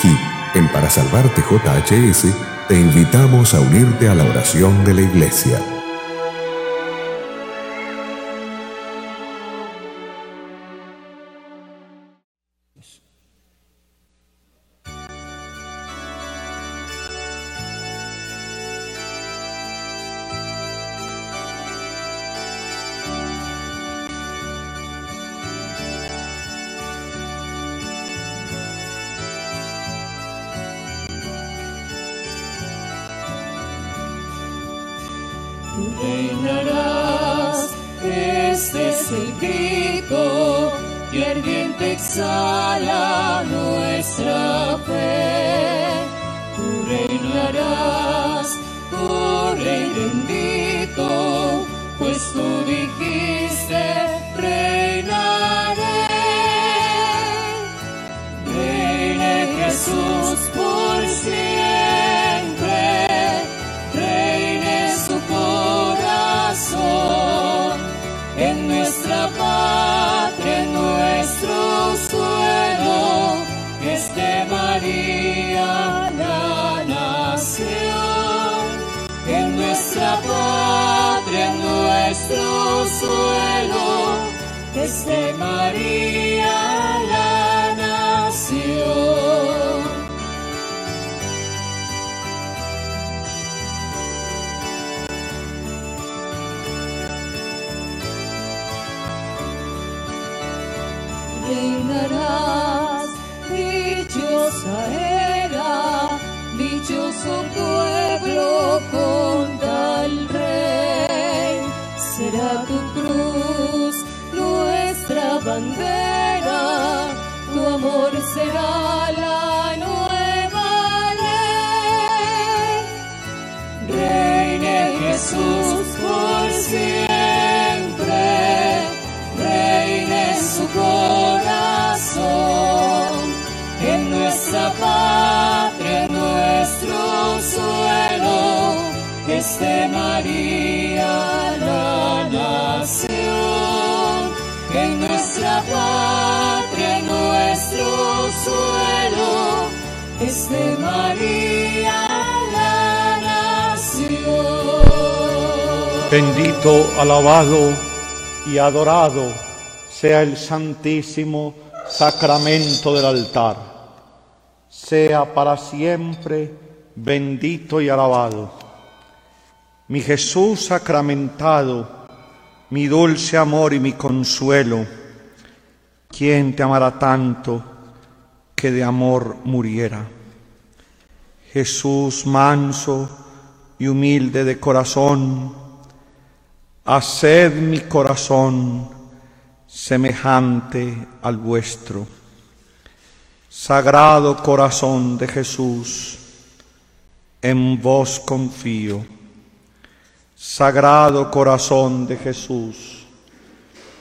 Aquí, en Para Salvarte JHS, te invitamos a unirte a la oración de la Iglesia. Nuestra patria, en nuestro suelo, esté María la nación, en nuestra patria, en nuestro suelo, esté María bandera, tu amor será la nueva ley. Reine Jesús por siempre, reine su corazón, en nuestra patria, en nuestro suelo, esté María nuestra patria, nuestro suelo, esté María la nación. Bendito, alabado y adorado sea el santísimo sacramento del altar. Sea para siempre bendito y alabado. Mi Jesús sacramentado, mi dulce amor y mi consuelo, ¿quién te amará tanto que de amor muriera? Jesús manso y humilde de corazón, haced mi corazón semejante al vuestro. Sagrado corazón de Jesús, en vos confío. Sagrado corazón de Jesús,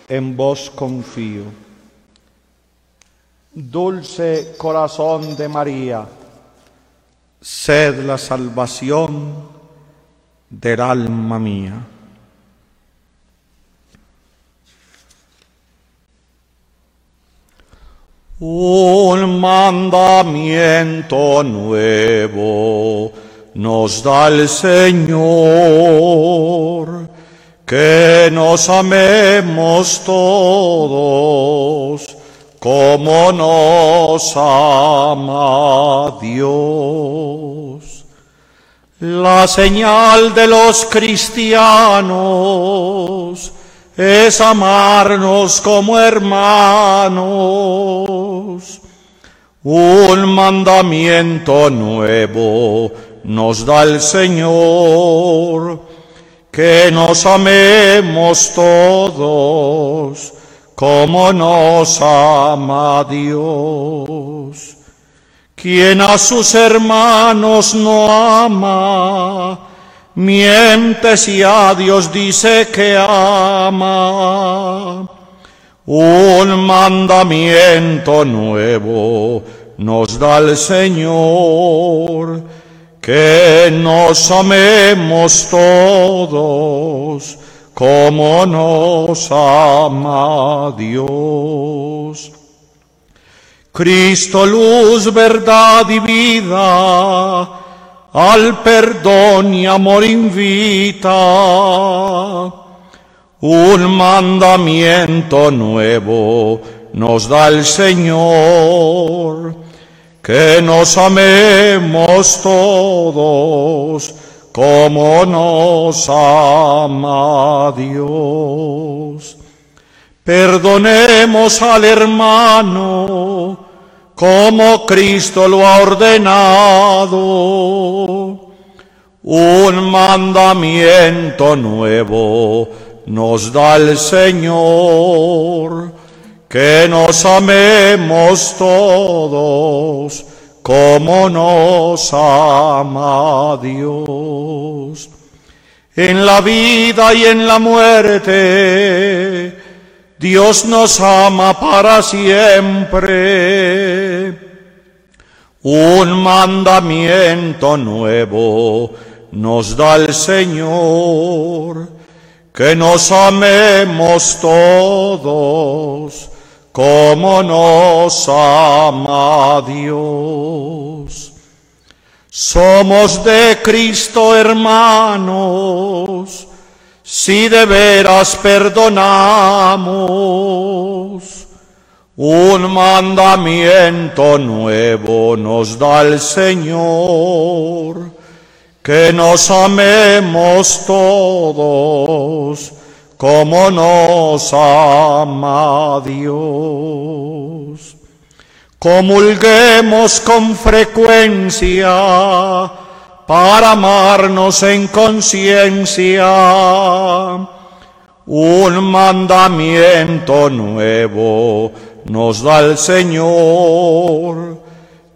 en vos confío. Dulce corazón de María, sed la salvación del alma mía. Un mandamiento nuevo nos da el Señor, que nos amemos todos como nos ama Dios. La señal de los cristianos es amarnos como hermanos. Un mandamiento nuevo nos da el Señor, que nos amemos todos como nos ama Dios. Quien a sus hermanos no ama, miente si a Dios dice que ama. Un mandamiento nuevo nos da el Señor, que nos amemos todos como nos ama Dios. Cristo, luz, verdad y vida, al perdón y amor invita. Un mandamiento nuevo nos da el Señor, que nos amemos todos como nos ama Dios. Perdonemos al hermano como Cristo lo ha ordenado. Un mandamiento nuevo nos da el Señor, que nos amemos todos como nos ama Dios. En la vida y en la muerte, Dios nos ama para siempre. Un mandamiento nuevo nos da el Señor, que nos amemos todos como nos ama Dios. Somos de Cristo hermanos si de veras perdonamos, un mandamiento nuevo nos da el Señor, que nos amemos todos como nos ama Dios. Comulguemos con frecuencia para amarnos en conciencia. Un mandamiento nuevo nos da el Señor,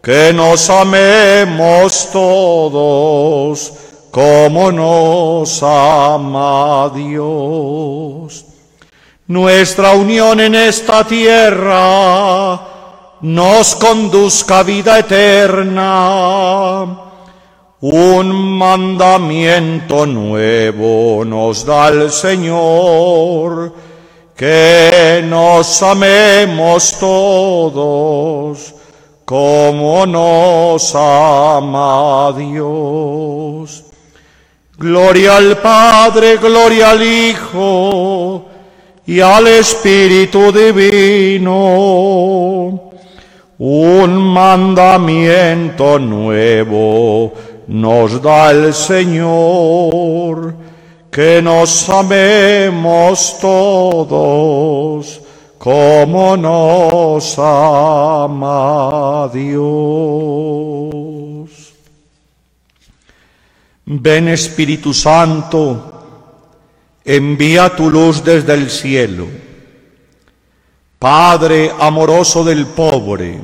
que nos amemos todos como nos ama Dios. Nuestra unión en esta tierra nos conduzca a vida eterna un mandamiento nuevo nos da el Señor, que nos amemos todos como nos ama Dios. Gloria al Padre, gloria al Hijo y al Espíritu Divino. Un mandamiento nuevo nos da el Señor, que nos amemos todos como nos ama Dios. Ven Espíritu Santo, envía tu luz desde el cielo. Padre amoroso del pobre,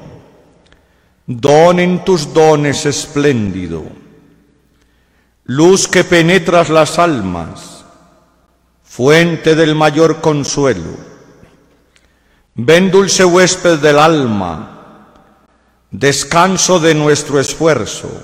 donen tus dones espléndido luz que penetras las almas, fuente del mayor consuelo. Ven dulce huésped del alma, descanso de nuestro esfuerzo,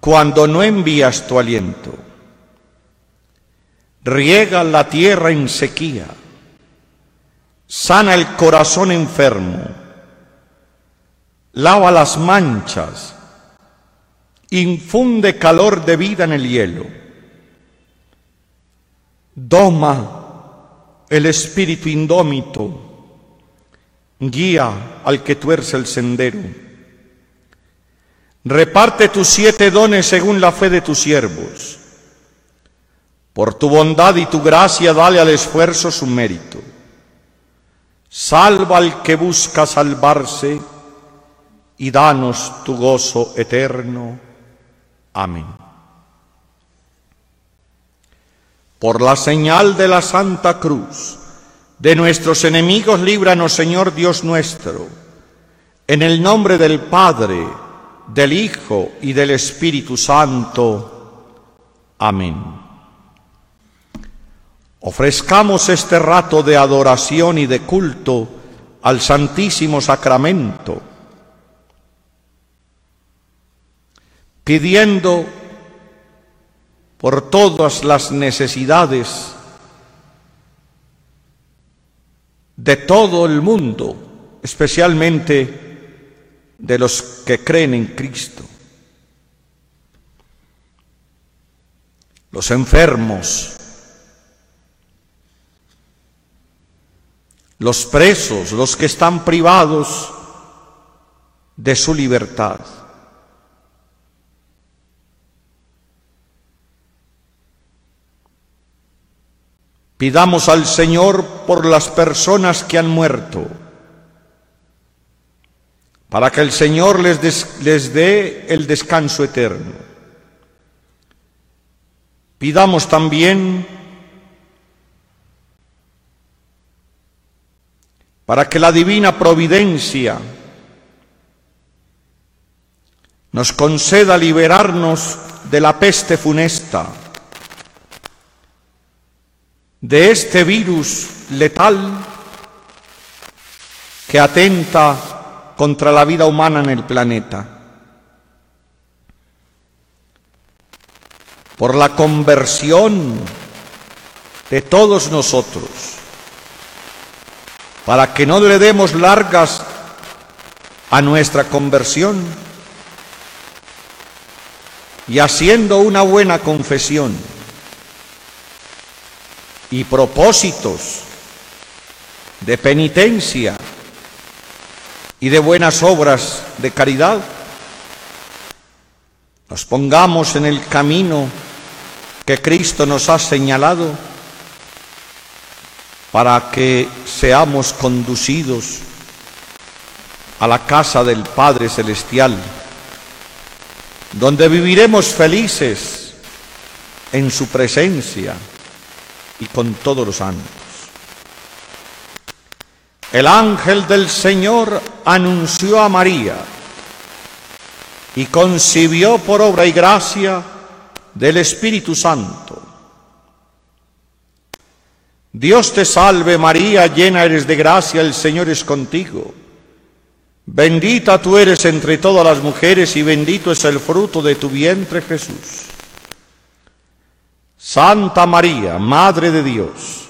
cuando no envías tu aliento. Riega la tierra en sequía, sana el corazón enfermo, lava las manchas, infunde calor de vida en el hielo, doma el espíritu indómito, guía al que tuerce el sendero. Reparte tus siete dones según la fe de tus siervos. Por tu bondad y tu gracia dale al esfuerzo su mérito. Salva al que busca salvarse y danos tu gozo eterno. Amén. Por la señal de la Santa Cruz, de nuestros enemigos líbranos, Señor Dios nuestro, En el nombre del Padre, del Hijo y del Espíritu Santo. Amén. Ofrezcamos este rato de adoración y de culto al Santísimo Sacramento, pidiendo por todas las necesidades de todo el mundo, especialmente de los que creen en Cristo. Los enfermos, los presos, los que están privados de su libertad. Pidamos al Señor por las personas que han muerto para que el Señor les, dé el descanso eterno. Pidamos también para que la divina providencia nos conceda liberarnos de la peste funesta, de este virus letal que atenta contra la vida humana en el planeta. Por la conversión de todos nosotros, para que no le demos largas a nuestra conversión y haciendo una buena confesión y propósitos de penitencia y de buenas obras de caridad, nos pongamos en el camino que Cristo nos ha señalado para que seamos conducidos a la casa del Padre Celestial, donde viviremos felices en su presencia y con todos los santos. El ángel del Señor anunció a María y concibió por obra y gracia del Espíritu Santo. Dios te salve María, llena eres de gracia, el Señor es contigo. Bendita tú eres entre todas las mujeres y bendito es el fruto de tu vientre Jesús. Santa María, Madre de Dios,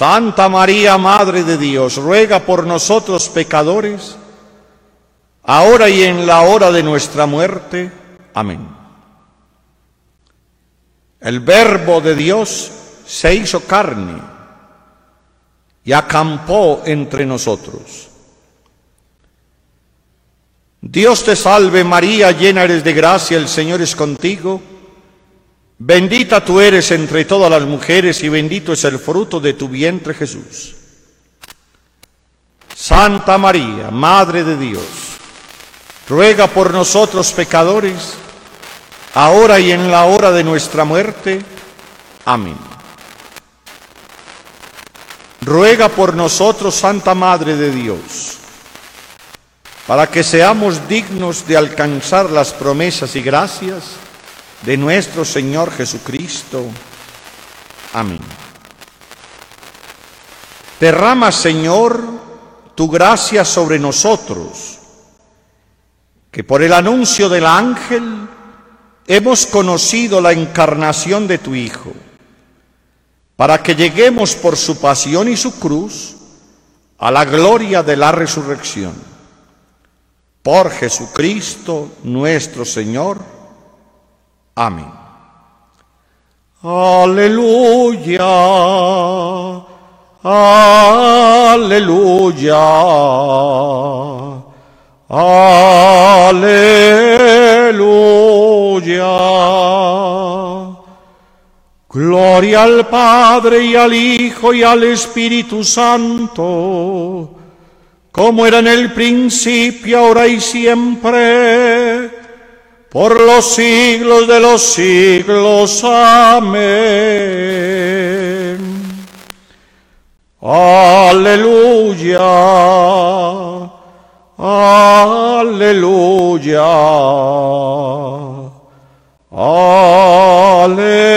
Santa María, Madre de Dios, ruega por nosotros pecadores, ahora y en la hora de nuestra muerte. Amén. El Verbo de Dios se hizo carne y acampó entre nosotros. Dios te salve María, llena eres de gracia, el Señor es contigo. Bendita tú eres entre todas las mujeres y bendito es el fruto de tu vientre Jesús. Santa María, Madre de Dios, ruega por nosotros pecadores, ahora y en la hora de nuestra muerte. Amén. Ruega por nosotros, Santa Madre de Dios, para que seamos dignos de alcanzar las promesas y gracias de nuestro Señor Jesucristo. Amén. Derrama, Señor, tu gracia sobre nosotros, que por el anuncio del ángel hemos conocido la encarnación de tu Hijo, para que lleguemos por su pasión y su cruz a la gloria de la resurrección. Por Jesucristo nuestro Señor. Amén. Aleluya. Aleluya. Aleluya. Gloria al Padre y al Hijo y al Espíritu Santo, como era en el principio, ahora y siempre, por los siglos de los siglos. Amén. Aleluya. Aleluya. Aleluya.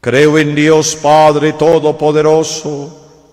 Creo en Dios Padre Todopoderoso,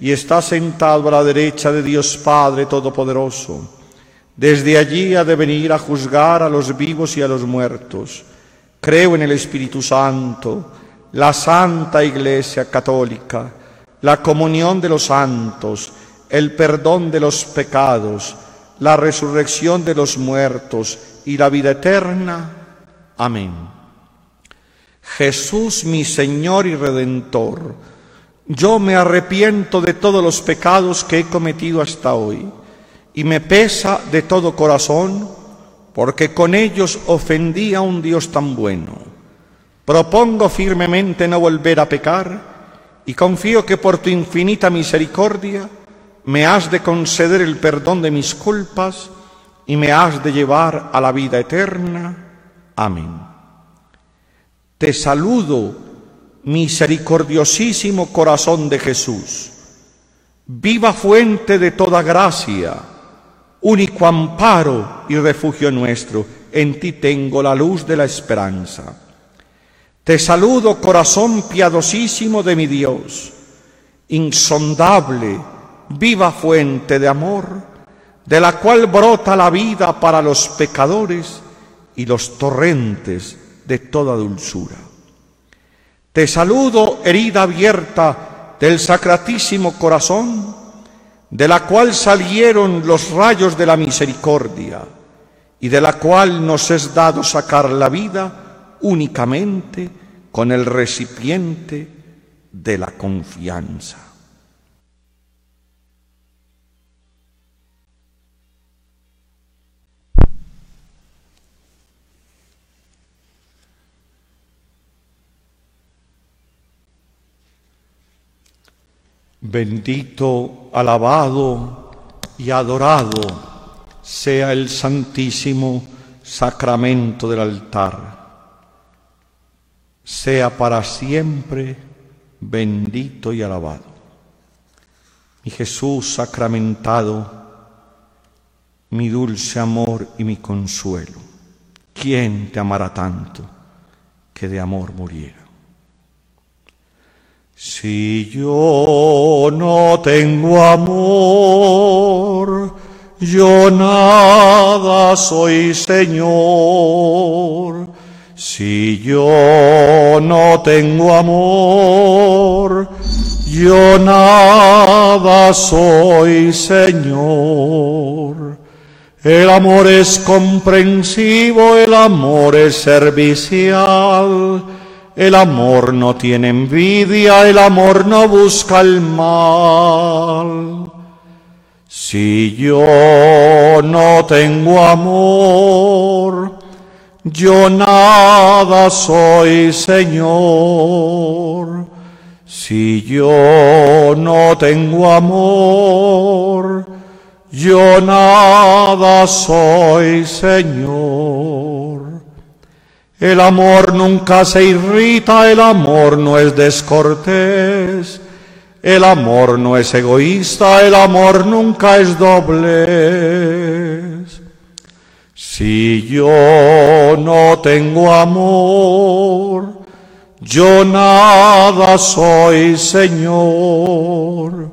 y está sentado a la derecha de Dios Padre Todopoderoso. Desde allí ha de venir a juzgar a los vivos y a los muertos. Creo en el Espíritu Santo, la Santa Iglesia Católica, la comunión de los santos, el perdón de los pecados, la resurrección de los muertos y la vida eterna. Amén. Jesús mi Señor y Redentor, yo me arrepiento de todos los pecados que he cometido hasta hoy y me pesa de todo corazón porque con ellos ofendí a un Dios tan bueno Propongo firmemente no volver a pecar y confío que por tu infinita misericordia me has de conceder el perdón de mis culpas y me has de llevar a la vida eterna. Amén. Te saludo, misericordiosísimo corazón de Jesús, viva fuente de toda gracia, único amparo y refugio nuestro, en ti tengo la luz de la esperanza. Te saludo, corazón piadosísimo de mi Dios, insondable, viva fuente de amor, de la cual brota la vida para los pecadores y los torrentes de toda dulzura. Te saludo, herida abierta del sacratísimo corazón, de la cual salieron los rayos de la misericordia y de la cual nos es dado sacar la vida únicamente con el recipiente de la confianza. Bendito, alabado y adorado sea el santísimo sacramento del altar sea para siempre bendito y alabado. Mi Jesús sacramentado, mi dulce amor y mi consuelo, ¿quién te amará tanto que de amor muriera? Si yo no tengo amor, yo nada soy Señor si yo no tengo amor, yo nada soy, Señor. El amor es comprensivo, el amor es servicial, el amor no tiene envidia, el amor no busca el mal. Si yo no tengo amor, yo nada soy, Señor, si yo no tengo amor. Yo nada soy, Señor. El amor nunca se irrita, el amor no es descortés, el amor no es egoísta, el amor nunca es doble. Si yo no tengo amor, Yo nada soy, Señor,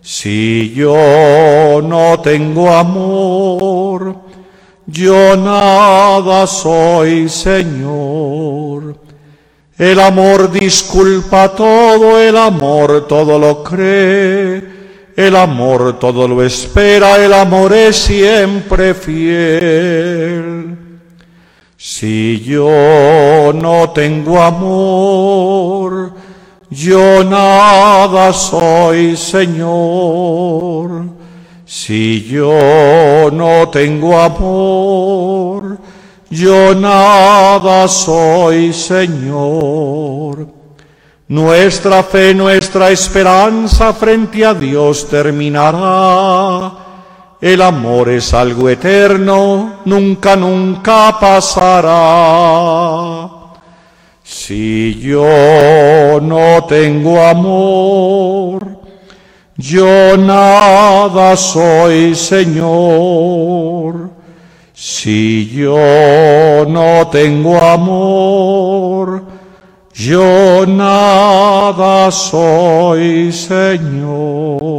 si yo no tengo amor. Yo nada soy, Señor. El amor disculpa todo, el amor todo lo cree. El amor todo lo espera, el amor es siempre fiel. Si yo no tengo amor, yo nada soy, Señor. Si yo no tengo amor, yo nada soy, Señor. Nuestra fe, nuestra esperanza frente a Dios terminará. El amor es algo eterno, nunca, nunca pasará. Si yo no tengo amor, yo nada soy, Señor. Si yo no tengo amor, yo nada soy, Señor.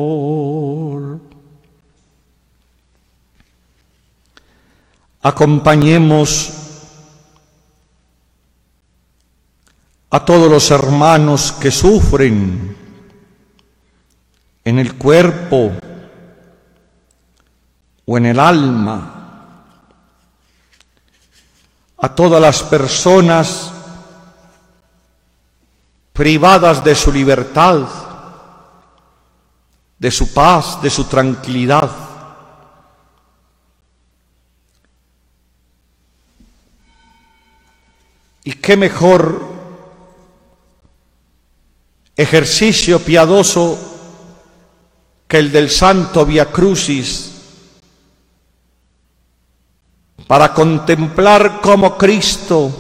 Acompañemos a todos los hermanos que sufren en el cuerpo o en el alma, a todas las personas privadas de su libertad, de su paz, de su tranquilidad. ¿Y qué mejor ejercicio piadoso que el del Santo Via Crucis para contemplar cómo Cristo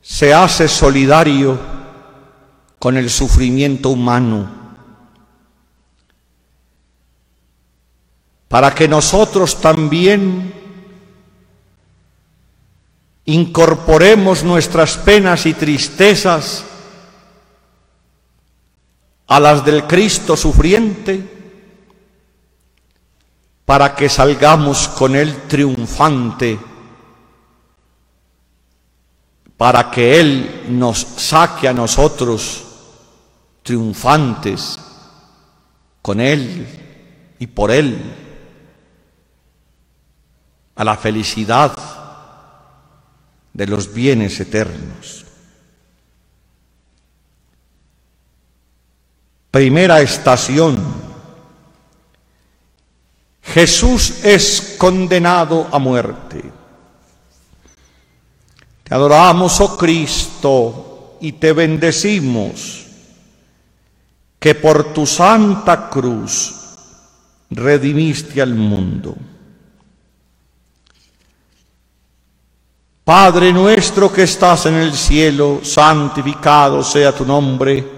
se hace solidario con el sufrimiento humano, para que nosotros también incorporemos nuestras penas y tristezas a las del Cristo sufriente, para que salgamos con Él triunfante para que Él nos saque a nosotros triunfantes con Él y por Él a la felicidad de los bienes eternos. Primera estación. Jesús es condenado a muerte. Te adoramos, oh Cristo, y te bendecimos que por tu santa cruz redimiste al mundo. Padre nuestro que estás en el cielo, santificado sea tu nombre.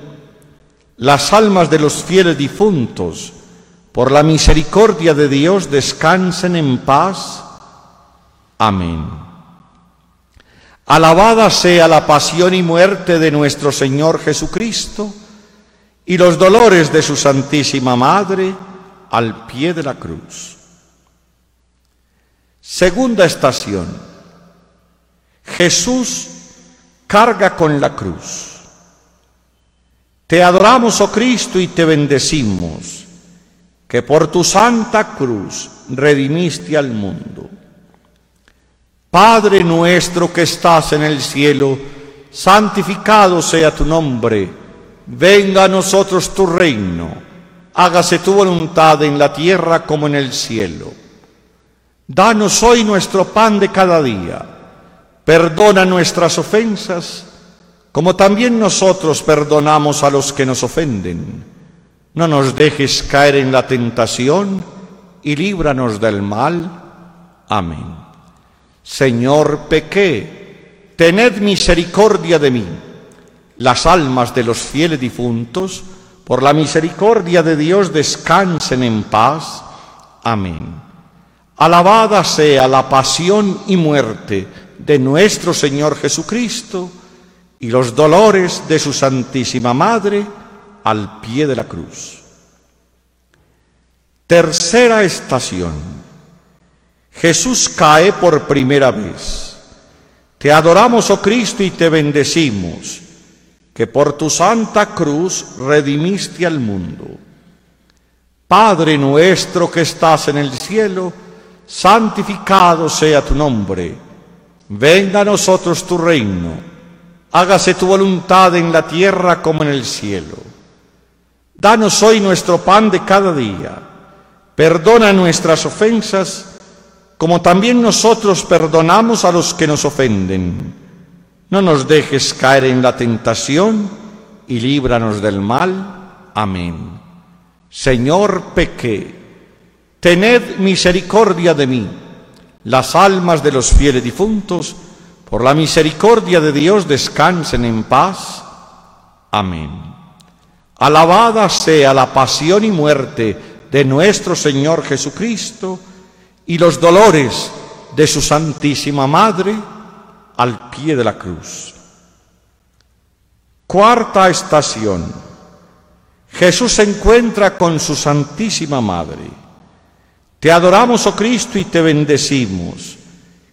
Las almas de los fieles difuntos, por la misericordia de Dios, descansen en paz. Amén. Alabada sea la pasión y muerte de nuestro Señor Jesucristo y los dolores de su Santísima Madre al pie de la cruz. Segunda estación. Jesús carga con la cruz. Te adoramos, oh Cristo, y te bendecimos, que por tu santa cruz redimiste al mundo. Padre nuestro que estás en el cielo, santificado sea tu nombre venga a nosotros tu reino, hágase tu voluntad en la tierra como en el cielo. Danos hoy nuestro pan de cada día, perdona nuestras ofensas, como también nosotros perdonamos a los que nos ofenden. No nos dejes caer en la tentación y líbranos del mal. Amén. Señor, pequé, tened misericordia de mí. Las almas de los fieles difuntos, por la misericordia de Dios, descansen en paz. Amén. Alabada sea la pasión y muerte de nuestro Señor Jesucristo y los dolores de su Santísima Madre al pie de la cruz. Tercera estación. Jesús cae por primera vez. Te adoramos, oh Cristo, y te bendecimos, que por tu santa cruz redimiste al mundo. Padre nuestro que estás en el cielo, santificado sea tu nombre. Venga a nosotros tu reino hágase tu voluntad en la tierra como en el cielo. Danos hoy nuestro pan de cada día. Perdona nuestras ofensas, como también nosotros perdonamos a los que nos ofenden. No nos dejes caer en la tentación y líbranos del mal. Amén. Señor, pequé. Tened misericordia de mí. Las almas de los fieles difuntos, por la misericordia de Dios descansen en paz. Amén. Alabada sea la pasión y muerte de nuestro Señor Jesucristo y los dolores de su Santísima Madre al pie de la cruz. Cuarta estación. Jesús se encuentra con su Santísima Madre. Te adoramos, oh Cristo, y te bendecimos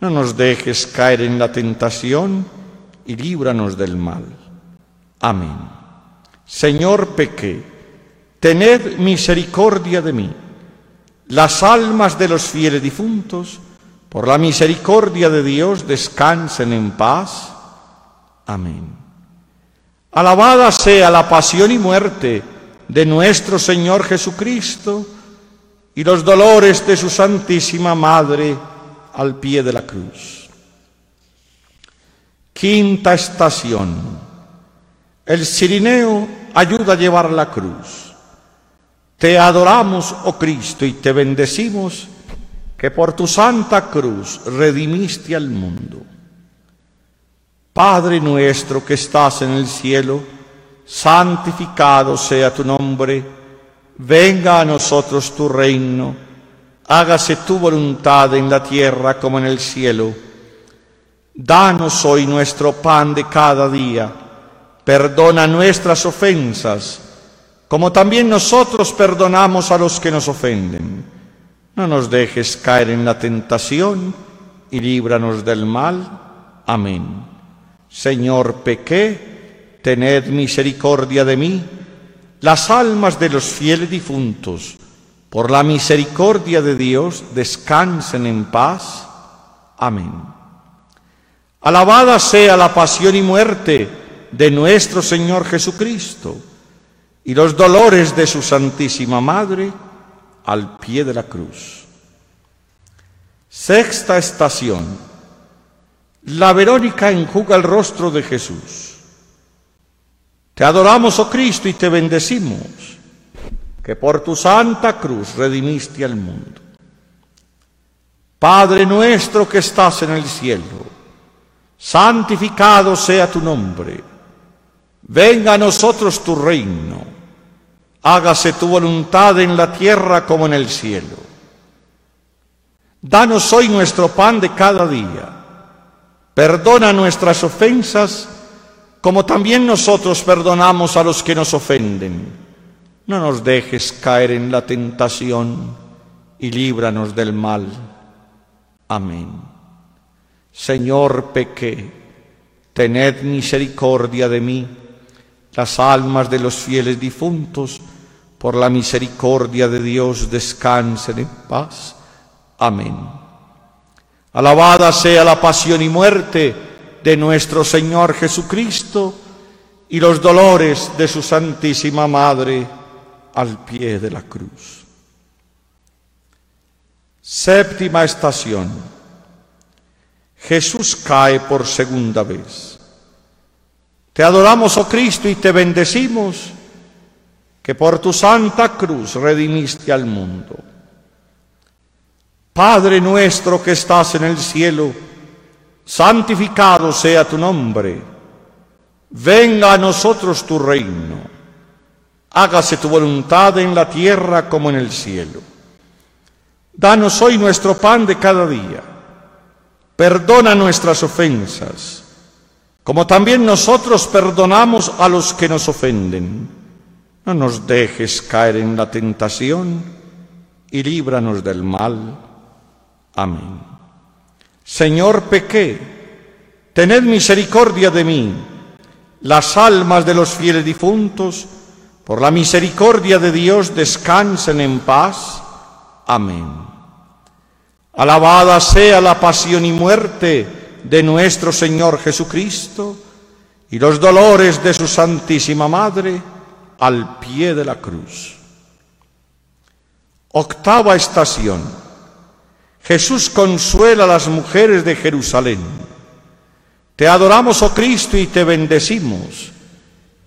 no nos dejes caer en la tentación y líbranos del mal. Amén. Señor, pequé, tened misericordia de mí. Las almas de los fieles difuntos, por la misericordia de Dios, descansen en paz. Amén. Alabada sea la pasión y muerte de nuestro Señor Jesucristo y los dolores de su Santísima Madre al pie de la cruz. Quinta estación. El sirineo ayuda a llevar la cruz. Te adoramos, oh Cristo, y te bendecimos que por tu santa cruz redimiste al mundo. Padre nuestro que estás en el cielo, santificado sea tu nombre, venga a nosotros tu reino hágase tu voluntad en la tierra como en el cielo. Danos hoy nuestro pan de cada día. Perdona nuestras ofensas, como también nosotros perdonamos a los que nos ofenden. No nos dejes caer en la tentación y líbranos del mal. Amén. Señor, pequé, tened misericordia de mí. Las almas de los fieles difuntos, por la misericordia de Dios, descansen en paz. Amén. Alabada sea la pasión y muerte de nuestro Señor Jesucristo y los dolores de su Santísima Madre al pie de la cruz. Sexta estación. La Verónica enjuga el rostro de Jesús. Te adoramos, oh Cristo, y te bendecimos que por tu santa cruz redimiste al mundo. Padre nuestro que estás en el cielo, santificado sea tu nombre. Venga a nosotros tu reino. Hágase tu voluntad en la tierra como en el cielo. Danos hoy nuestro pan de cada día. Perdona nuestras ofensas como también nosotros perdonamos a los que nos ofenden no nos dejes caer en la tentación y líbranos del mal. Amén. Señor, pequé, tened misericordia de mí. las almas de los fieles difuntos, por la misericordia de Dios, descansen en paz. Amén. Alabada sea la pasión y muerte de nuestro Señor Jesucristo y los dolores de su Santísima Madre al pie de la cruz. Séptima estación. Jesús cae por segunda vez. Te adoramos, oh Cristo, y te bendecimos, que por tu santa cruz redimiste al mundo. Padre nuestro que estás en el cielo, santificado sea tu nombre. Venga a nosotros tu reino. Hágase tu voluntad en la tierra como en el cielo. Danos hoy nuestro pan de cada día. Perdona nuestras ofensas, como también nosotros perdonamos a los que nos ofenden. No nos dejes caer en la tentación y líbranos del mal. Amén. Señor, pequé, tened misericordia de mí. Las almas de los fieles difuntos, por la misericordia de Dios, descansen en paz. Amén. Alabada sea la pasión y muerte de nuestro Señor Jesucristo y los dolores de su Santísima Madre al pie de la cruz. Octava estación. Jesús consuela a las mujeres de Jerusalén. Te adoramos, oh Cristo, y te bendecimos,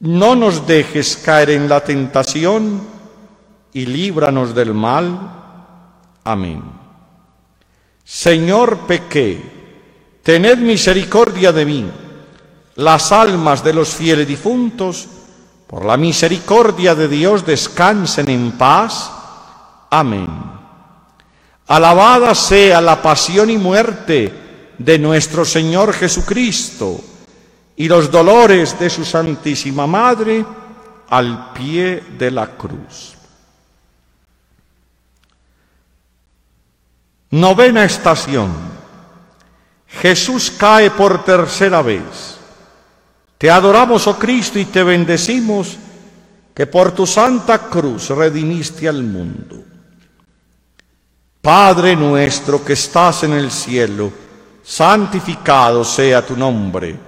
No nos dejes caer en la tentación y líbranos del mal. Amén. Señor, pequé, tened misericordia de mí. Las almas de los fieles difuntos, por la misericordia de Dios, descansen en paz. Amén. Alabada sea la pasión y muerte de nuestro Señor Jesucristo y los dolores de su Santísima Madre al pie de la cruz. Novena estación. Jesús cae por tercera vez. Te adoramos, oh Cristo, y te bendecimos que por tu santa cruz redimiste al mundo. Padre nuestro que estás en el cielo, santificado sea tu nombre.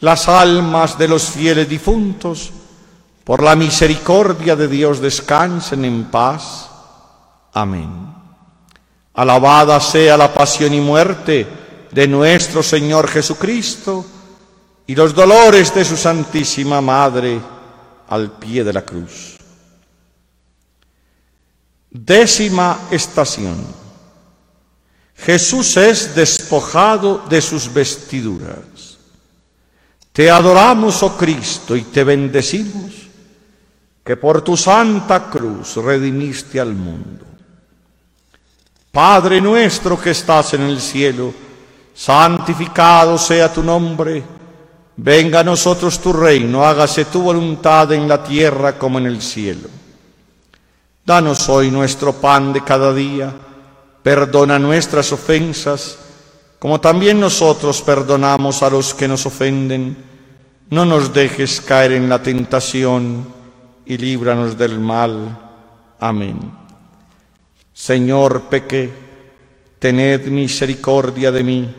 las almas de los fieles difuntos, por la misericordia de Dios descansen en paz. Amén. Alabada sea la pasión y muerte de nuestro Señor Jesucristo y los dolores de su Santísima Madre al pie de la cruz. Décima estación. Jesús es despojado de sus vestiduras. Te adoramos, oh Cristo, y te bendecimos, que por tu santa cruz redimiste al mundo. Padre nuestro que estás en el cielo, santificado sea tu nombre, venga a nosotros tu reino, hágase tu voluntad en la tierra como en el cielo. Danos hoy nuestro pan de cada día Perdona nuestras ofensas, como también nosotros perdonamos a los que nos ofenden. No nos dejes caer en la tentación y líbranos del mal. Amén. Señor, pequé, tened misericordia de mí,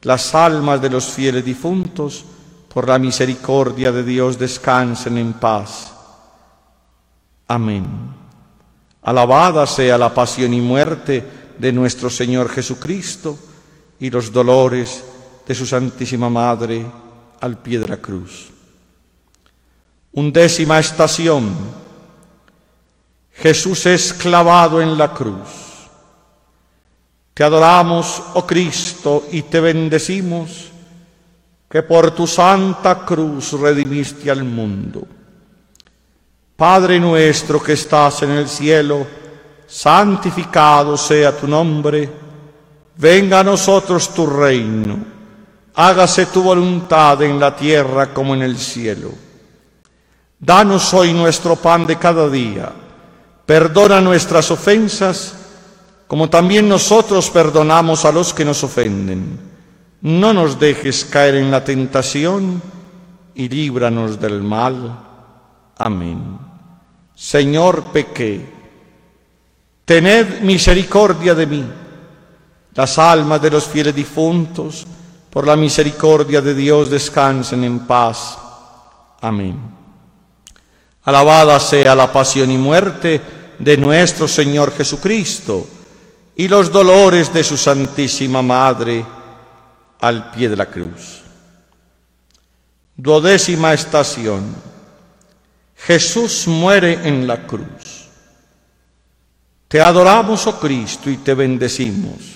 las almas de los fieles difuntos, por la misericordia de Dios descansen en paz. Amén. Alabada sea la pasión y muerte de nuestro Señor Jesucristo y los dolores de su Santísima Madre al pie cruz. Undécima estación. Jesús es clavado en la cruz. Te adoramos, oh Cristo, y te bendecimos, que por tu santa cruz redimiste al mundo. Padre nuestro que estás en el cielo, santificado sea tu nombre, venga a nosotros tu reino, hágase tu voluntad en la tierra como en el cielo. Danos hoy nuestro pan de cada día, perdona nuestras ofensas, como también nosotros perdonamos a los que nos ofenden. No nos dejes caer en la tentación y líbranos del mal. Amén. Señor, pequé. Tened misericordia de mí. Las almas de los fieles difuntos, por la misericordia de Dios, descansen en paz. Amén. Alabada sea la pasión y muerte de nuestro Señor Jesucristo y los dolores de su Santísima Madre al pie de la cruz. Duodécima estación. Jesús muere en la cruz. Te adoramos, oh Cristo, y te bendecimos,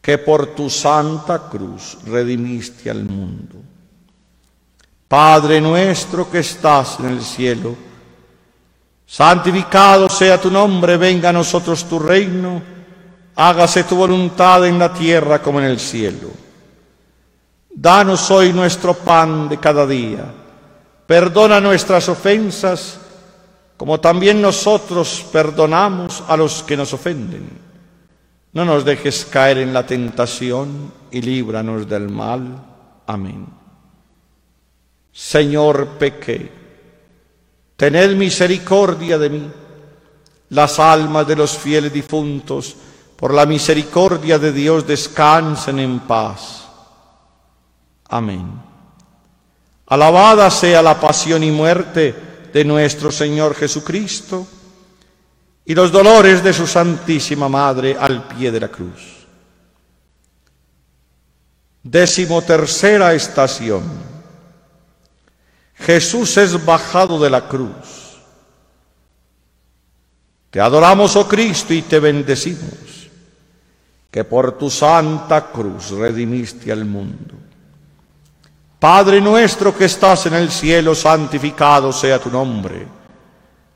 que por tu santa cruz redimiste al mundo. Padre nuestro que estás en el cielo, santificado sea tu nombre, venga a nosotros tu reino, hágase tu voluntad en la tierra como en el cielo. Danos hoy nuestro pan de cada día Perdona nuestras ofensas, como también nosotros perdonamos a los que nos ofenden. No nos dejes caer en la tentación y líbranos del mal. Amén. Señor, pequé. Tened misericordia de mí. Las almas de los fieles difuntos, por la misericordia de Dios, descansen en paz. Amén. Alabada sea la pasión y muerte de nuestro Señor Jesucristo y los dolores de su Santísima Madre al pie de la cruz. Décimo tercera estación. Jesús es bajado de la cruz. Te adoramos, oh Cristo, y te bendecimos, que por tu santa cruz redimiste al mundo. Padre nuestro que estás en el cielo, santificado sea tu nombre.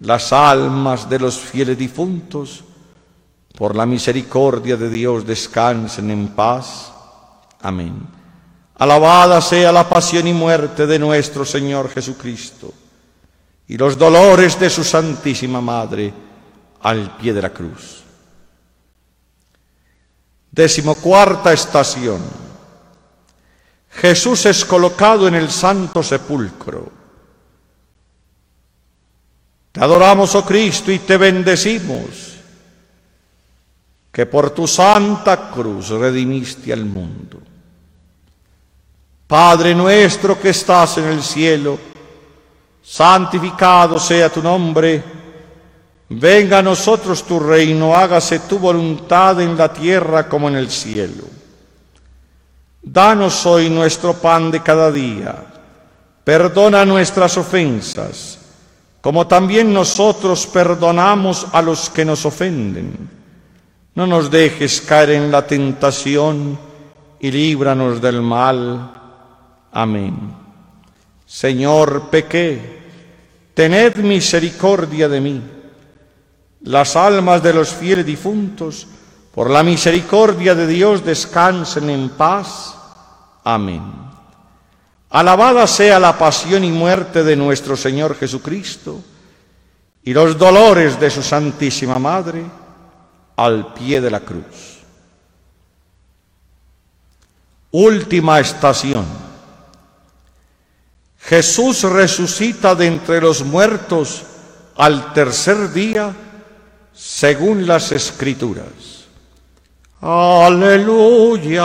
las almas de los fieles difuntos, por la misericordia de Dios descansen en paz. Amén. Alabada sea la pasión y muerte de nuestro Señor Jesucristo y los dolores de su Santísima Madre al pie de la cruz. Decimocuarta estación. Jesús es colocado en el santo sepulcro. Te adoramos, oh Cristo, y te bendecimos, que por tu santa cruz redimiste al mundo. Padre nuestro que estás en el cielo, santificado sea tu nombre, venga a nosotros tu reino, hágase tu voluntad en la tierra como en el cielo. Danos hoy nuestro pan de cada día, perdona nuestras ofensas como también nosotros perdonamos a los que nos ofenden. No nos dejes caer en la tentación y líbranos del mal. Amén. Señor, pequé, tened misericordia de mí. Las almas de los fieles difuntos, por la misericordia de Dios, descansen en paz. Amén. Alabada sea la pasión y muerte de nuestro Señor Jesucristo y los dolores de su Santísima Madre al pie de la cruz. Última estación. Jesús resucita de entre los muertos al tercer día según las escrituras. Aleluya,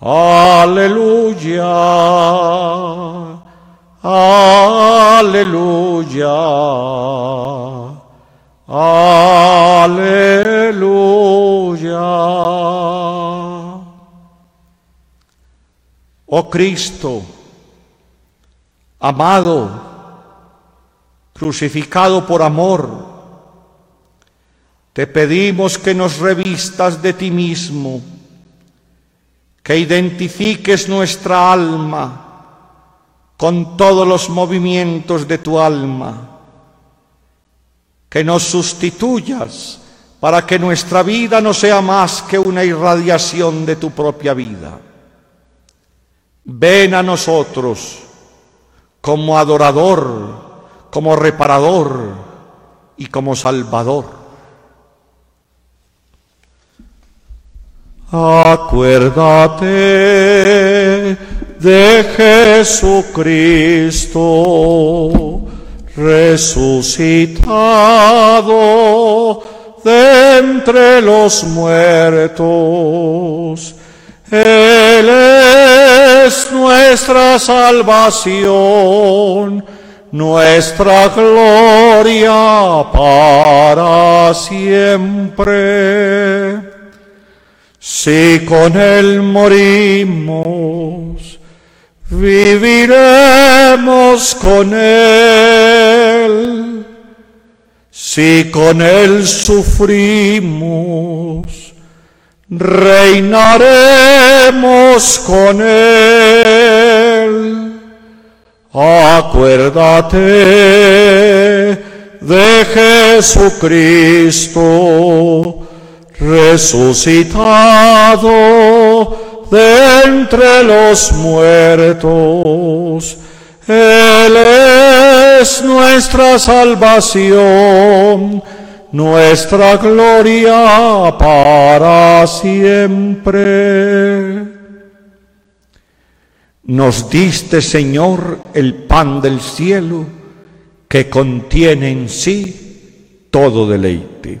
Aleluya. Aleluya. Aleluya. Oh Cristo, amado, crucificado por amor, te pedimos que nos revistas de ti mismo, que identifiques nuestra alma con todos los movimientos de tu alma, que nos sustituyas para que nuestra vida no sea más que una irradiación de tu propia vida. Ven a nosotros como adorador, como reparador y como salvador. Acuérdate de Jesucristo resucitado de entre los muertos. Él es nuestra salvación, nuestra gloria para siempre. Si con Él morimos, viviremos con Él. Si con Él sufrimos, reinaremos con Él. Acuérdate de Jesucristo resucitado de entre los muertos. Él es nuestra salvación, nuestra gloria para siempre. Nos diste, Señor, el pan del cielo que contiene en sí todo deleite.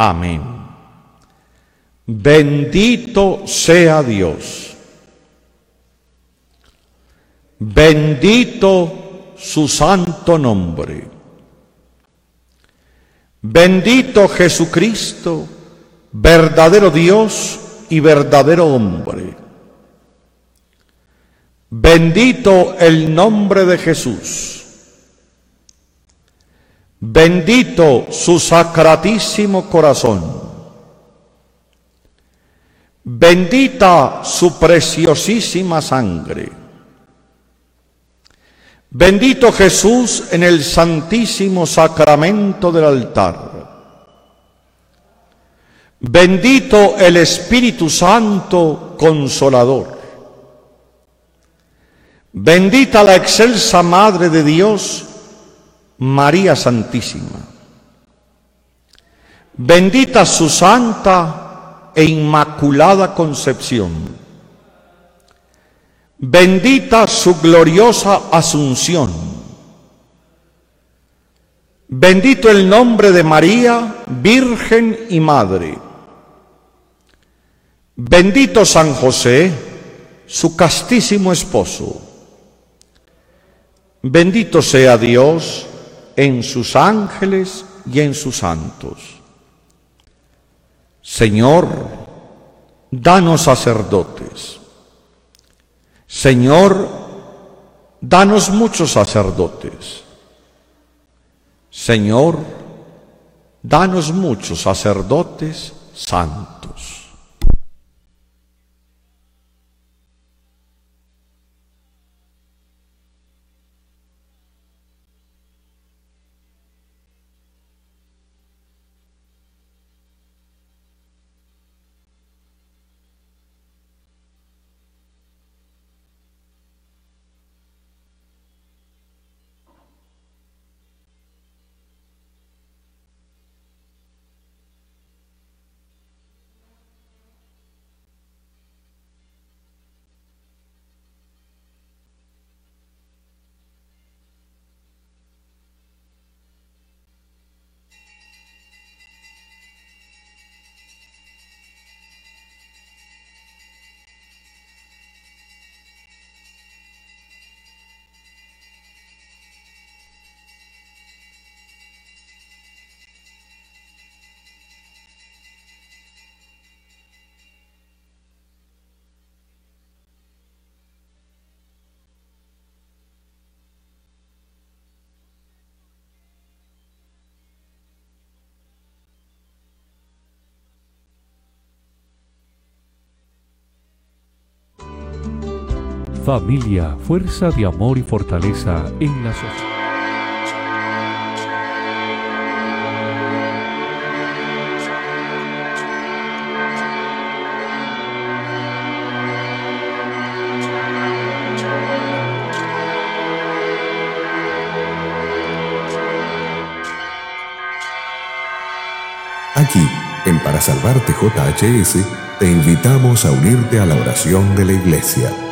Amén. Bendito sea Dios. Bendito su santo nombre. Bendito Jesucristo, verdadero Dios y verdadero hombre. Bendito el nombre de Jesús. Bendito su sacratísimo corazón. Bendita su preciosísima sangre. Bendito Jesús en el santísimo sacramento del altar. Bendito el Espíritu Santo consolador. Bendita la excelsa Madre de Dios María Santísima. Bendita su santa e inmaculada concepción. Bendita su gloriosa asunción. Bendito el nombre de María, Virgen y Madre. Bendito San José, su castísimo esposo. Bendito sea Dios en sus ángeles y en sus santos. Señor, danos sacerdotes Señor, danos muchos sacerdotes. Señor, danos muchos sacerdotes santos. Familia, fuerza de amor y fortaleza en la sociedad. Aquí, en Para Salvarte JHS, te invitamos a unirte a la oración de la Iglesia